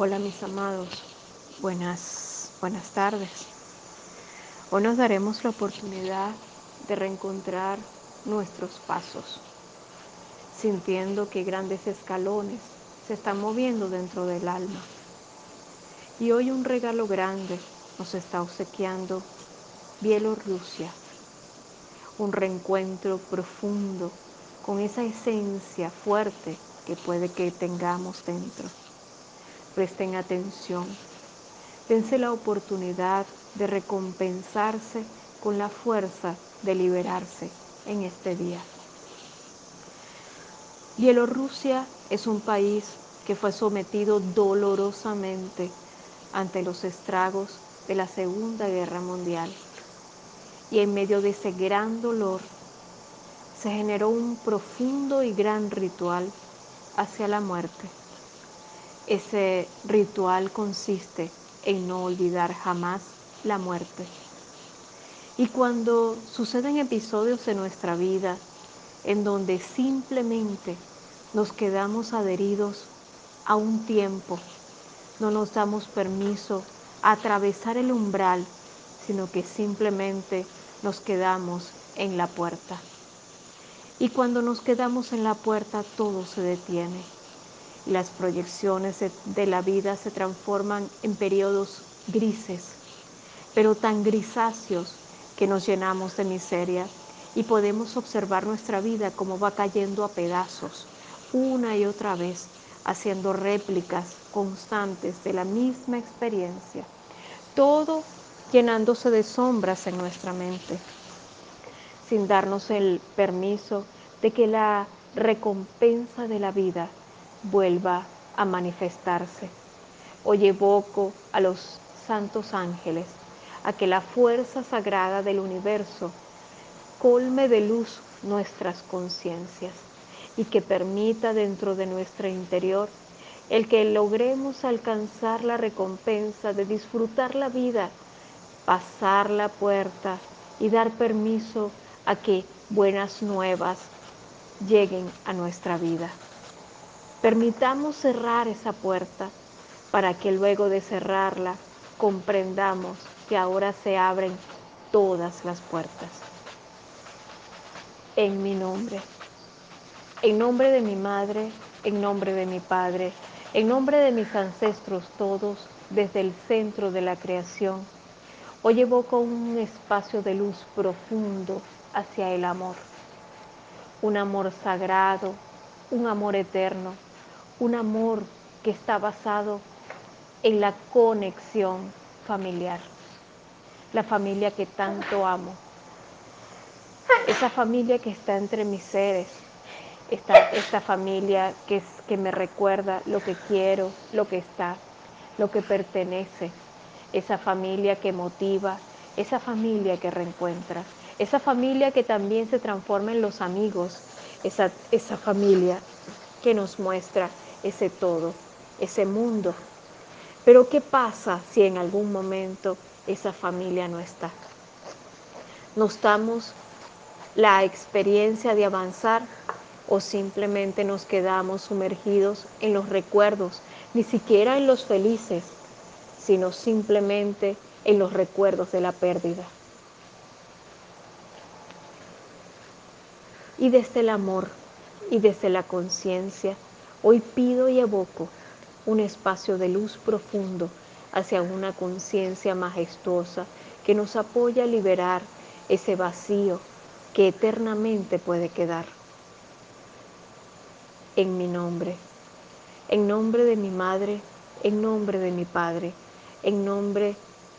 Hola mis amados, buenas, buenas tardes. Hoy nos daremos la oportunidad de reencontrar nuestros pasos, sintiendo que grandes escalones se están moviendo dentro del alma. Y hoy un regalo grande nos está obsequiando Bielorrusia, un reencuentro profundo con esa esencia fuerte que puede que tengamos dentro presten atención. Dense la oportunidad de recompensarse con la fuerza de liberarse en este día. Bielorrusia es un país que fue sometido dolorosamente ante los estragos de la Segunda Guerra Mundial. Y en medio de ese gran dolor se generó un profundo y gran ritual hacia la muerte ese ritual consiste en no olvidar jamás la muerte. Y cuando suceden episodios en nuestra vida en donde simplemente nos quedamos adheridos a un tiempo, no nos damos permiso a atravesar el umbral, sino que simplemente nos quedamos en la puerta. Y cuando nos quedamos en la puerta todo se detiene las proyecciones de la vida se transforman en periodos grises, pero tan grisáceos que nos llenamos de miseria y podemos observar nuestra vida como va cayendo a pedazos una y otra vez, haciendo réplicas constantes de la misma experiencia, todo llenándose de sombras en nuestra mente, sin darnos el permiso de que la recompensa de la vida vuelva a manifestarse. Hoy evoco a los santos ángeles, a que la fuerza sagrada del universo colme de luz nuestras conciencias y que permita dentro de nuestro interior el que logremos alcanzar la recompensa de disfrutar la vida, pasar la puerta y dar permiso a que buenas nuevas lleguen a nuestra vida. Permitamos cerrar esa puerta para que luego de cerrarla comprendamos que ahora se abren todas las puertas. En mi nombre, en nombre de mi madre, en nombre de mi padre, en nombre de mis ancestros todos, desde el centro de la creación, hoy evoco un espacio de luz profundo hacia el amor, un amor sagrado, un amor eterno un amor que está basado en la conexión familiar, la familia que tanto amo, esa familia que está entre mis seres, esta, esta familia que, que me recuerda lo que quiero, lo que está, lo que pertenece, esa familia que motiva, esa familia que reencuentra, esa familia que también se transforma en los amigos, esa, esa familia que nos muestra ese todo, ese mundo. Pero ¿qué pasa si en algún momento esa familia no está? ¿Nos damos la experiencia de avanzar o simplemente nos quedamos sumergidos en los recuerdos, ni siquiera en los felices, sino simplemente en los recuerdos de la pérdida? Y desde el amor y desde la conciencia, Hoy pido y evoco un espacio de luz profundo hacia una conciencia majestuosa que nos apoya a liberar ese vacío que eternamente puede quedar. En mi nombre, en nombre de mi madre, en nombre de mi padre, en nombre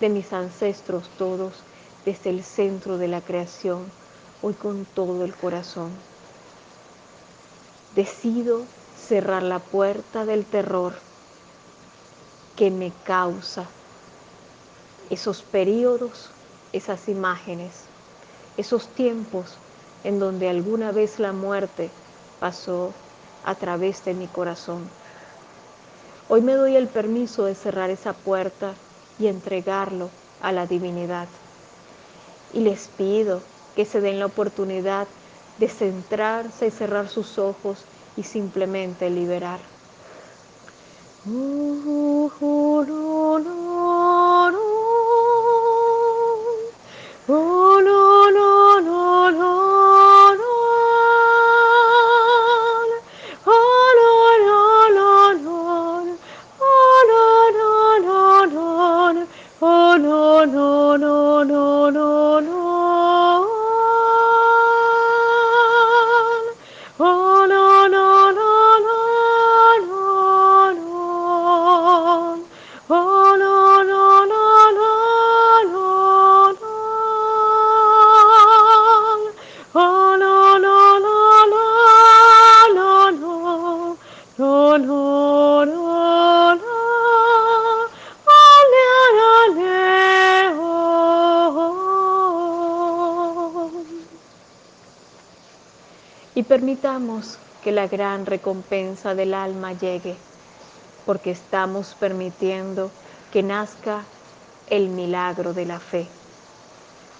de mis ancestros todos, desde el centro de la creación, hoy con todo el corazón. Decido cerrar la puerta del terror que me causa esos periodos, esas imágenes, esos tiempos en donde alguna vez la muerte pasó a través de mi corazón. Hoy me doy el permiso de cerrar esa puerta y entregarlo a la divinidad. Y les pido que se den la oportunidad de centrarse y cerrar sus ojos y simplemente liberar. Y permitamos que la gran recompensa del alma llegue, porque estamos permitiendo que nazca el milagro de la fe.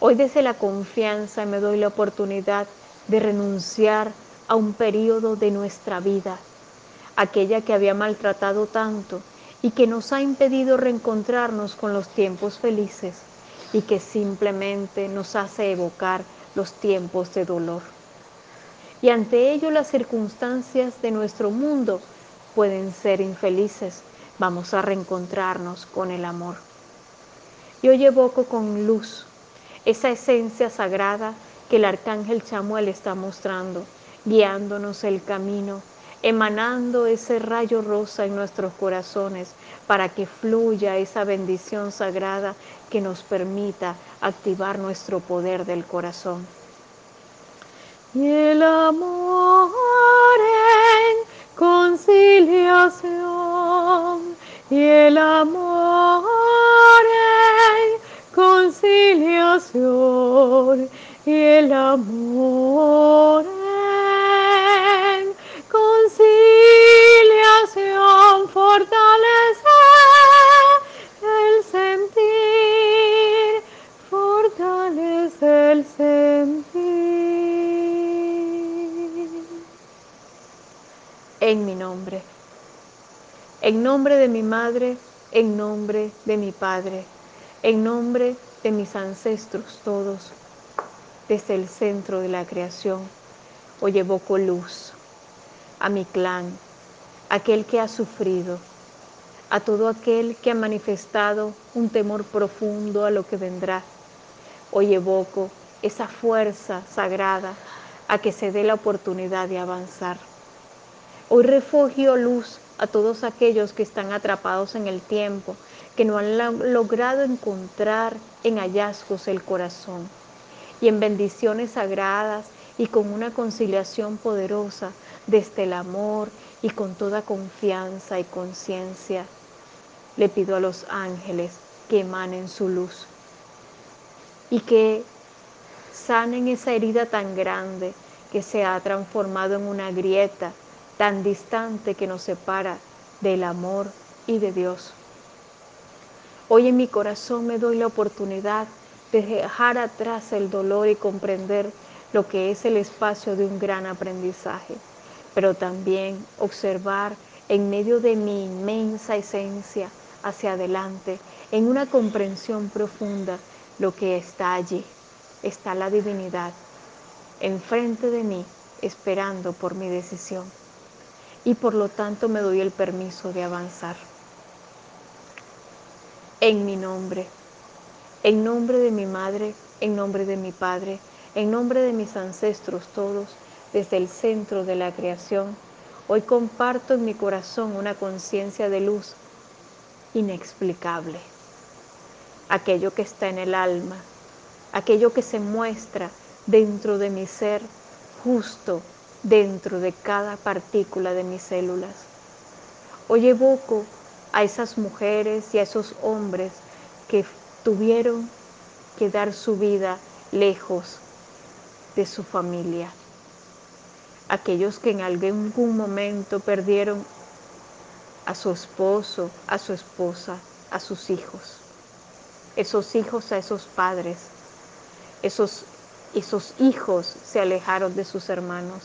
Hoy desde la confianza me doy la oportunidad de renunciar a un periodo de nuestra vida, aquella que había maltratado tanto y que nos ha impedido reencontrarnos con los tiempos felices y que simplemente nos hace evocar los tiempos de dolor. Y ante ello las circunstancias de nuestro mundo pueden ser infelices. Vamos a reencontrarnos con el amor. Yo evoco con luz esa esencia sagrada que el arcángel Chamuel está mostrando, guiándonos el camino, emanando ese rayo rosa en nuestros corazones para que fluya esa bendición sagrada que nos permita activar nuestro poder del corazón. Y el amor en conciliación, y el amor en conciliación. Y el amor En mi nombre, en nombre de mi madre, en nombre de mi padre en nombre de mis ancestros todos, desde el centro de la creación, hoy evoco luz a mi clan, aquel que ha sufrido, a todo aquel que ha manifestado un temor profundo a lo que vendrá. Hoy evoco esa fuerza sagrada a que se dé la oportunidad de avanzar. Hoy refugio luz a todos aquellos que están atrapados en el tiempo, que no han logrado encontrar en hallazgos el corazón y en bendiciones sagradas y con una conciliación poderosa desde el amor y con toda confianza y conciencia. Le pido a los ángeles que emanen su luz y que sanen esa herida tan grande que se ha transformado en una grieta tan distante que nos separa del amor y de Dios. Hoy en mi corazón me doy la oportunidad de dejar atrás el dolor y comprender lo que es el espacio de un gran aprendizaje, pero también observar en medio de mi inmensa esencia hacia adelante, en una comprensión profunda, lo que está allí. Está la divinidad enfrente de mí, esperando por mi decisión. Y por lo tanto me doy el permiso de avanzar en mi nombre, en nombre de mi madre, en nombre de mi padre, en nombre de mis ancestros todos, desde el centro de la creación, hoy comparto en mi corazón una conciencia de luz inexplicable. Aquello que está en el alma, aquello que se muestra dentro de mi ser, justo dentro de cada partícula de mis células. Hoy evoco a esas mujeres y a esos hombres que tuvieron que dar su vida lejos de su familia. Aquellos que en algún momento perdieron a su esposo, a su esposa, a sus hijos. Esos hijos a esos padres. Esos, esos hijos se alejaron de sus hermanos.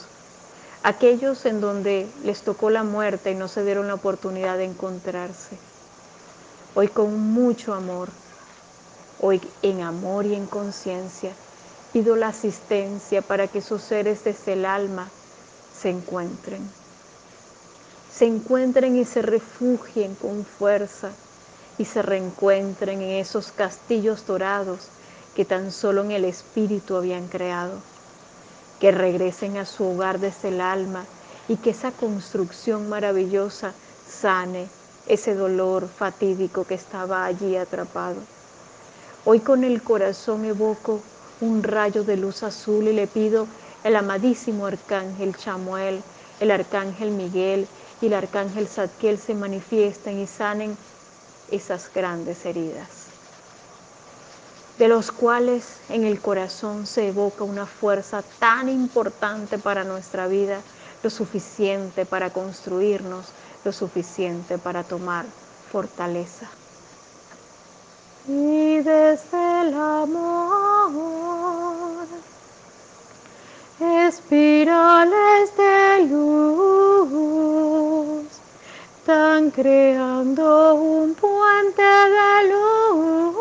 Aquellos en donde les tocó la muerte y no se dieron la oportunidad de encontrarse. Hoy con mucho amor, hoy en amor y en conciencia, pido la asistencia para que esos seres desde el alma se encuentren. Se encuentren y se refugien con fuerza y se reencuentren en esos castillos dorados que tan solo en el espíritu habían creado que regresen a su hogar desde el alma y que esa construcción maravillosa sane ese dolor fatídico que estaba allí atrapado. Hoy con el corazón evoco un rayo de luz azul y le pido el amadísimo arcángel Chamuel, el arcángel Miguel y el arcángel Zadkiel se manifiesten y sanen esas grandes heridas de los cuales en el corazón se evoca una fuerza tan importante para nuestra vida, lo suficiente para construirnos, lo suficiente para tomar fortaleza. Y desde el amor, espirales de luz, están creando un puente de luz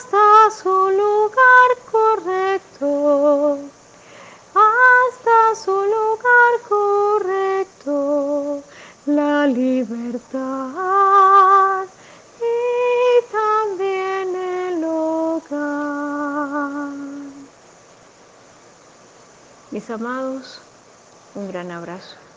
hasta su lugar correcto, hasta su lugar correcto, la libertad y también el hogar. Mis amados, un gran abrazo.